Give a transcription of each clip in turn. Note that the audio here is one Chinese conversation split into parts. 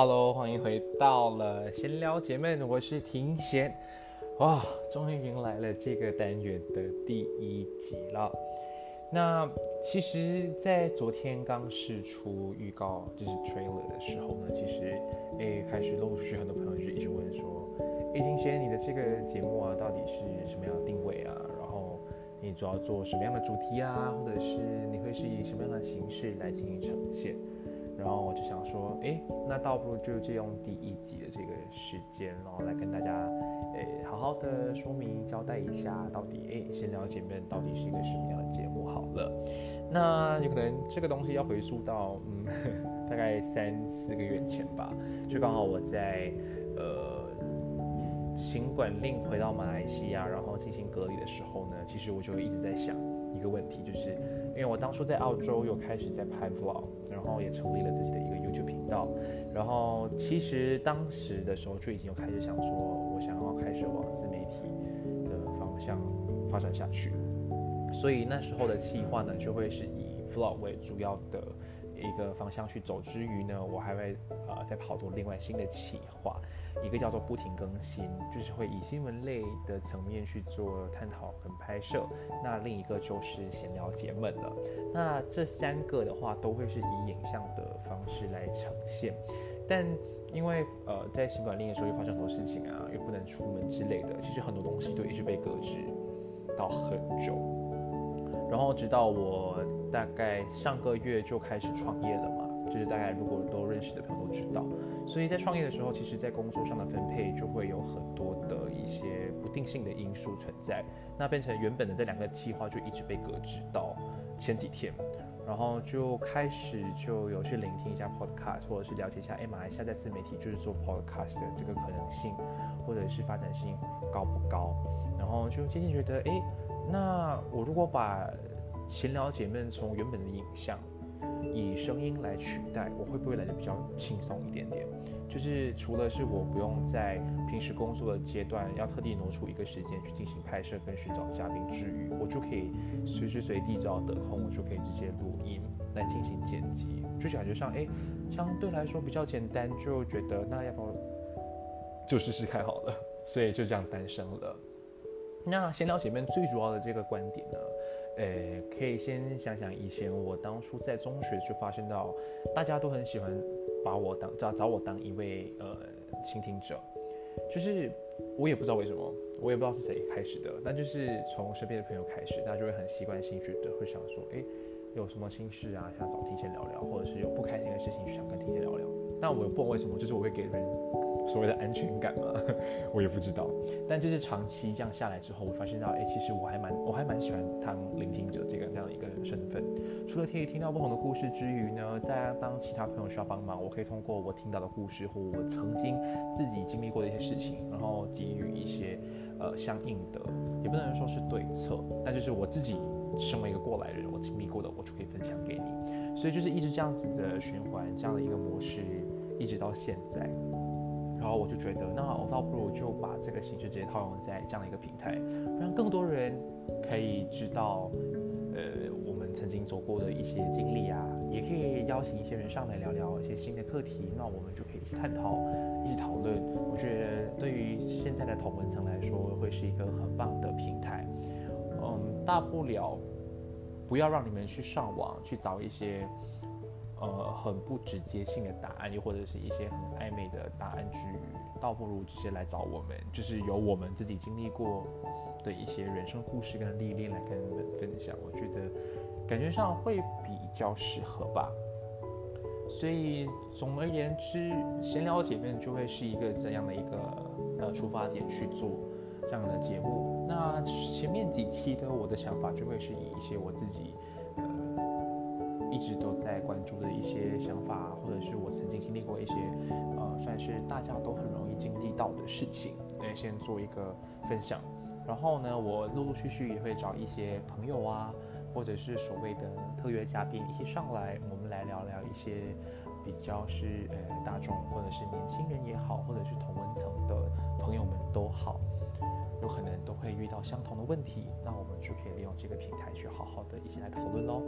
hello 欢迎回到了闲聊姐妹，我是庭贤。哇，终于迎来了这个单元的第一集了。那其实，在昨天刚试出预告，就是 trailer 的时候呢，其实诶开始陆续很多朋友就一直问说，诶，庭贤，你的这个节目啊，到底是什么样的定位啊？然后你主要做什么样的主题啊？或者是你会是以什么样的形式来进行呈现？然后我就想说，哎，那倒不如就借用第一集的这个时间，然后来跟大家，诶，好好的说明交代一下，到底，诶，先了解面到底是一个什么样的节目好了。那有可能这个东西要回溯到，嗯，大概三四个月前吧，就刚好我在，呃，新管令回到马来西亚，然后进行隔离的时候呢，其实我就一直在想一个问题，就是。因为我当初在澳洲又开始在拍 vlog，然后也成立了自己的一个 YouTube 频道，然后其实当时的时候就已经有开始想说，我想要开始往自媒体的方向发展下去，所以那时候的计划呢，就会是以 vlog 为主要的。一个方向去走之余呢，我还会呃再跑多另外新的企划，一个叫做不停更新，就是会以新闻类的层面去做探讨跟拍摄。那另一个就是闲聊解闷了。那这三个的话都会是以影像的方式来呈现，但因为呃在新冠令的时候又发生很多事情啊，又不能出门之类的，其实很多东西都一直被搁置到很久。然后直到我大概上个月就开始创业了嘛，就是大概如果都认识的朋友都知道，所以在创业的时候，其实在工作上的分配就会有很多的一些不定性的因素存在，那变成原本的这两个计划就一直被搁置到前几天，然后就开始就有去聆听一下 podcast，或者是了解一下，哎，马来西亚在自媒体就是做 podcast 的这个可能性，或者是发展性高不高，然后就渐渐觉得，哎。那我如果把闲聊姐妹从原本的影像以声音来取代，我会不会来的比较轻松一点点？就是除了是我不用在平时工作的阶段要特地挪出一个时间去进行拍摄跟寻找嘉宾之余，我就可以随时随地只要得空，我就可以直接录音来进行剪辑，就感觉上哎相对来说比较简单，就觉得那要不要就试试看好了，所以就这样诞生了。那闲聊姐妹最主要的这个观点呢，呃，可以先想想以前我当初在中学就发现到，大家都很喜欢把我当找找我当一位呃倾听者，就是我也不知道为什么，我也不知道是谁开始的，但就是从身边的朋友开始，大家就会很习惯性觉得会想说，哎，有什么心事啊，想找听贤聊聊，或者是有不开心的事情就想跟听贤聊聊，但我也不懂为什么，就是我会给人。所谓的安全感嘛，我也不知道。但就是长期这样下来之后，我发现到，哎，其实我还蛮，我还蛮喜欢当聆听者这个这样的一个身份。除了可以听到不同的故事之余呢，大家当其他朋友需要帮忙，我可以通过我听到的故事或我曾经自己经历过的一些事情，然后给予一些呃相应的，也不能说是对策，但就是我自己身为一个过来人，我经历过的，我就可以分享给你。所以就是一直这样子的循环，这样的一个模式，一直到现在。然后我就觉得，那我倒不如就把这个形式直接套用在这样的一个平台，让更多人可以知道，呃，我们曾经走过的一些经历啊，也可以邀请一些人上来聊聊一些新的课题，那我们就可以去探讨，一起讨论。我觉得对于现在的同文层来说，会是一个很棒的平台。嗯，大不了不要让你们去上网去找一些。呃，很不直接性的答案，又或者是一些很暧昧的答案之余，倒不如直接来找我们，就是由我们自己经历过的一些人生故事跟历练来跟你们分享。我觉得感觉上会比较适合吧。所以总而言之，闲聊姐妹就会是一个怎样的一个呃出发点去做这样的节目。那前面几期的我的想法就会是以一些我自己。一直都在关注的一些想法，或者是我曾经经历过一些，呃，算是大家都很容易经历到的事情，来先做一个分享。然后呢，我陆陆续续也会找一些朋友啊，或者是所谓的特约嘉宾一起上来，我们来聊聊一些比较是呃大众或者是年轻人也好，或者是同文层的朋友们都好。可能都会遇到相同的问题，那我们就可以利用这个平台去好好的一起来讨论喽。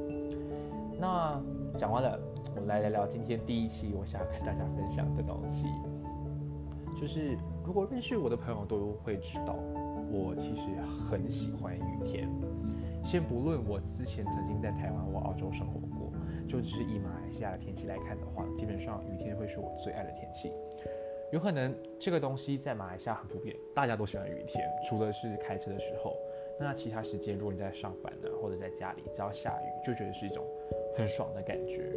那讲完了，我们来聊聊今天第一期我想要跟大家分享的东西，就是如果认识我的朋友都会知道，我其实很喜欢雨天。先不论我之前曾经在台湾或澳洲生活过，就只是以马来西亚的天气来看的话，基本上雨天会是我最爱的天气。有可能这个东西在马来西亚很普遍，大家都喜欢雨天，除了是开车的时候，那其他时间，如果你在上班呢，或者在家里，只要下雨，就觉得是一种很爽的感觉，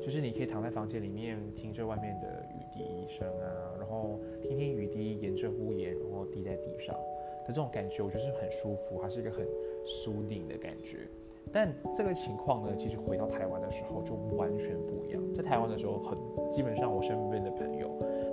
就是你可以躺在房间里面，听着外面的雨滴声啊，然后听听雨滴沿着屋檐，然后滴在地上的这种感觉，我觉得是很舒服，还是一个很舒宁的感觉。但这个情况呢，其实回到台湾的时候就完全不一样。在台湾的时候，很基本上我身边的朋友，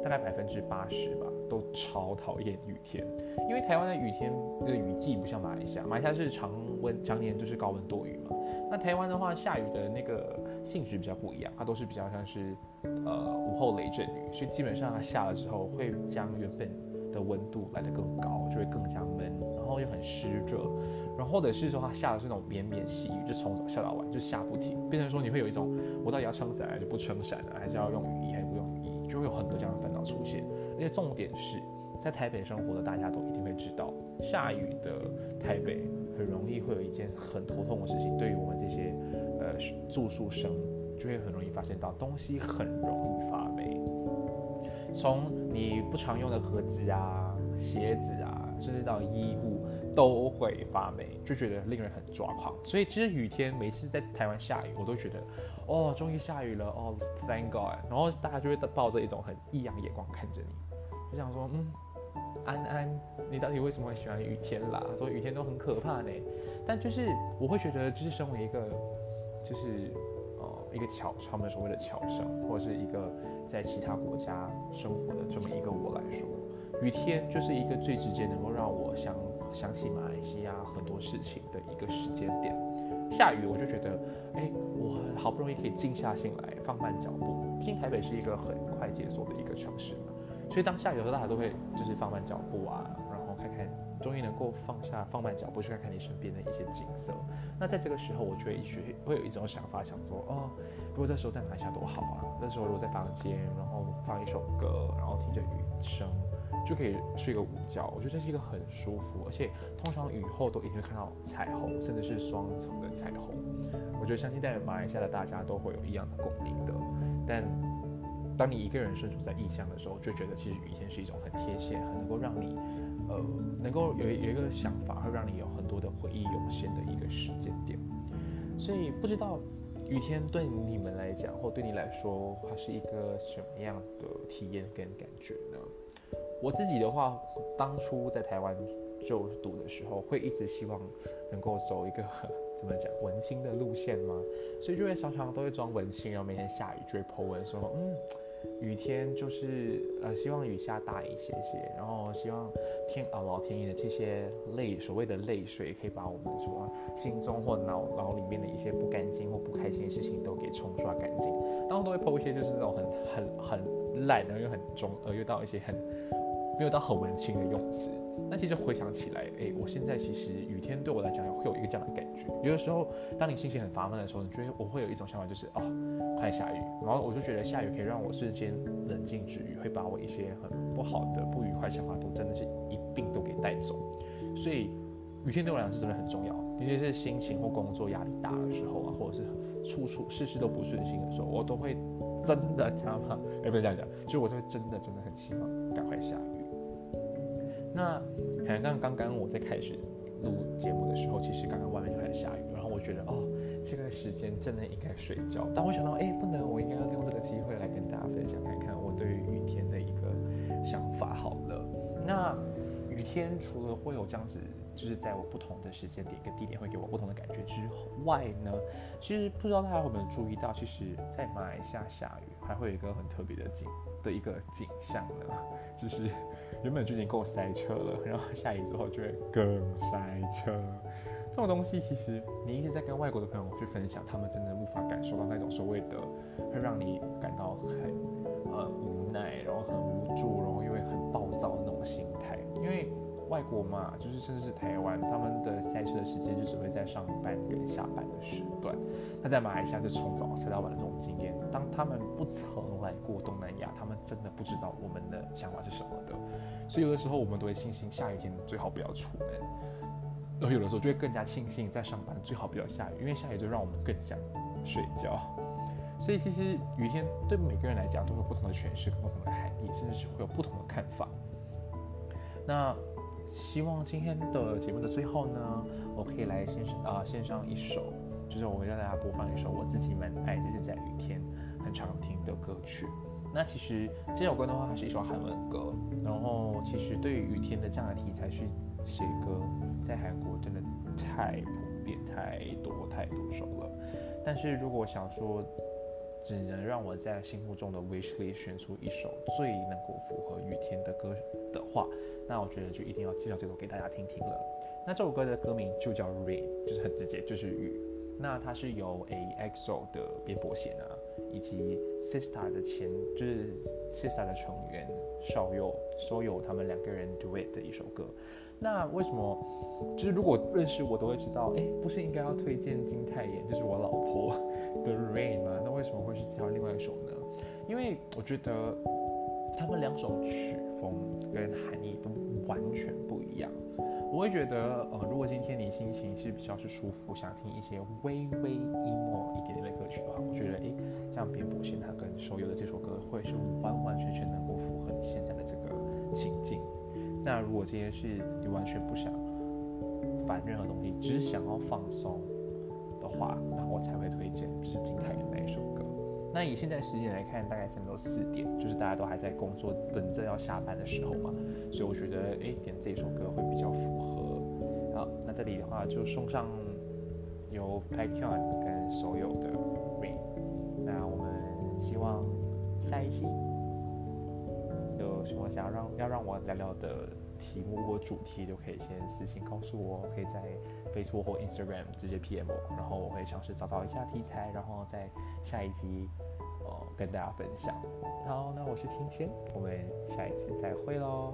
大概百分之八十吧，都超讨厌雨天，因为台湾的雨天的雨季不像马来西亚，马来西亚是常温常年就是高温多雨嘛。那台湾的话，下雨的那个性质比较不一样，它都是比较像是呃午后雷阵雨，所以基本上它下了之后会将原本的温度来得更高，就会更加闷，然后又很湿热。然后或者是说它下的是那种绵绵细雨，就从早下到晚就下不停，变成说你会有一种我到底要撑伞还是不撑伞呢？还是要用雨衣？有很多这样的烦恼出现。而且重点是在台北生活的大家都一定会知道，下雨的台北很容易会有一件很头痛的事情，对于我们这些呃住宿生就会很容易发现到东西很容易发霉，从你不常用的盒子啊、鞋子啊，甚至到衣物。都会发霉，就觉得令人很抓狂。所以其实雨天每次在台湾下雨，我都觉得，哦，终于下雨了，哦，Thank God。然后大家就会抱着一种很异样眼光看着你，就想说，嗯，安安，你到底为什么会喜欢雨天啦？说雨天都很可怕呢。但就是我会觉得，就是身为一个，就是呃一个侨，他们所谓的侨生，或者是一个在其他国家生活的这么一个我来说，雨天就是一个最直接能够让我想。想起马来西亚很多事情的一个时间点，下雨我就觉得，哎，我好不容易可以静下心来，放慢脚步。毕竟台北是一个很快节奏的一个城市嘛，所以当下雨的时候，大家都会就是放慢脚步啊，然后看看，终于能够放下放慢脚步去看看你身边的一些景色。那在这个时候，我就会学会有一种想法，想说，哦，如果这时候在马来西亚多好啊！那时候如果在房间，然后放一首歌，然后听着雨声。就可以睡个午觉，我觉得这是一个很舒服，而且通常雨后都一定会看到彩虹，甚至是双层的彩虹。我觉得相信在马来西亚的大家都会有一样的共鸣的。但当你一个人身处在异乡的时候，就觉得其实雨天是一种很贴切、很能够让你呃能够有有一个想法，会让你有很多的回忆涌现的一个时间点。所以不知道雨天对你们来讲，或对你来说，它是一个什么样的体验跟感觉呢？我自己的话，当初在台湾就读的时候，会一直希望能够走一个怎么讲文青的路线嘛，所以就会常常都会装文青，然后每天下雨就会 po 文说，嗯。雨天就是呃，希望雨下大一些些，然后希望天啊老天爷的这些泪，所谓的泪水，可以把我们什么心中或脑脑里面的一些不干净或不开心的事情都给冲刷干净。然后都会抛一些就是这种很很很烂，然后又很中，呃，又到一些很没有到很文青的用词。那其实回想起来，哎，我现在其实雨天对我来讲会有一个这样的感觉。有的时候，当你心情很烦闷的时候，你觉得我会有一种想法，就是哦，快下雨。然后我就觉得下雨可以让我瞬间冷静治愈，会把我一些很不好的、不愉快想法都真的是一并都给带走。所以雨天对我来讲是真的很重要，尤其是心情或工作压力大的时候啊，或者是处处事事都不顺心的时候，我都会真的他妈，哎，不是这样讲，就我就会真的真的很希望赶快下雨。那好像刚刚我在开始录节目的时候，其实刚刚外面就开始下雨，然后我觉得哦，这个时间真的应该睡觉。但我想到，哎，不能，我应该要利用这个机会来跟大家分享，看看我对于雨天的一个想法。好了，那天除了会有这样子，就是在我不同的时间点跟地点会给我不同的感觉之外呢，其实不知道大家有没有注意到，其实，在马来西亚下雨还会有一个很特别的景的一个景象呢，就是。原本就已经够塞车了，然后下雨之后就会更塞车。这种东西其实你一直在跟外国的朋友去分享，他们真的无法感受到那种所谓的会让你感到很呃无奈，然后很外国嘛，就是甚至是台湾，他们的赛车的时间就只会在上班跟下班的时段。那在马来西亚就从早塞到晚的这种经验。当他们不曾来过东南亚，他们真的不知道我们的想法是什么的。所以有的时候我们都会庆幸下雨天最好不要出门，然后有的时候就会更加庆幸在上班最好不要下雨，因为下雨就让我们更想睡觉。所以其实雨天对每个人来讲都有不同的诠释不同的含义，甚至是会有不同的看法。那。希望今天的节目的最后呢，我可以来献啊献上一首，就是我会让大家播放一首我自己蛮爱，就是在雨天很常听的歌曲。那其实这首歌的话，它是一首韩文歌，然后其实对于雨天的这样的题材去写歌，在韩国真的太普遍、太多、太多首了。但是如果想说，只能让我在心目中的 wish list 选出一首最能够符合雨天的歌的话，那我觉得就一定要介绍这首给大家听听了。那这首歌的歌名就叫 Rain，就是很直接，就是雨。那它是由 A EXO 的边伯贤啊，以及 Sister 的前就是 Sister 的成员少佑，所有他们两个人 duet 的一首歌。那为什么就是如果认识我都会知道，哎，不是应该要推荐金泰妍，就是我老婆的 Rain 吗？那为什么会是挑另外一首呢？因为我觉得他们两首曲风跟含义都完全不一样。我会觉得，呃，如果今天你心情是比较是舒服，想听一些微微 emo 一点点的歌曲的话，我觉得，诶，像边伯贤他跟手游的这首歌，会是完完全全能够符合你现在的这个情境。那如果今天是你完全不想烦任何东西，只想要放松的话，我才会推荐就是金泰妍那一首歌。那以现在时间来看，大概现在都四点，就是大家都还在工作，等着要下班的时候嘛，所以我觉得哎，点这首歌会比较符合。好，那这里的话就送上由 p a k y o n 跟所有的 Rain。那我们希望下一期。有什么想要让要让我聊聊的题目或主题，就可以先私信告诉我，可以在 Facebook 或 Instagram 直接 PM 我，然后我会尝试找找一下题材，然后在下一集呃跟大家分享。好，那我是天仙，我们下一次再会喽。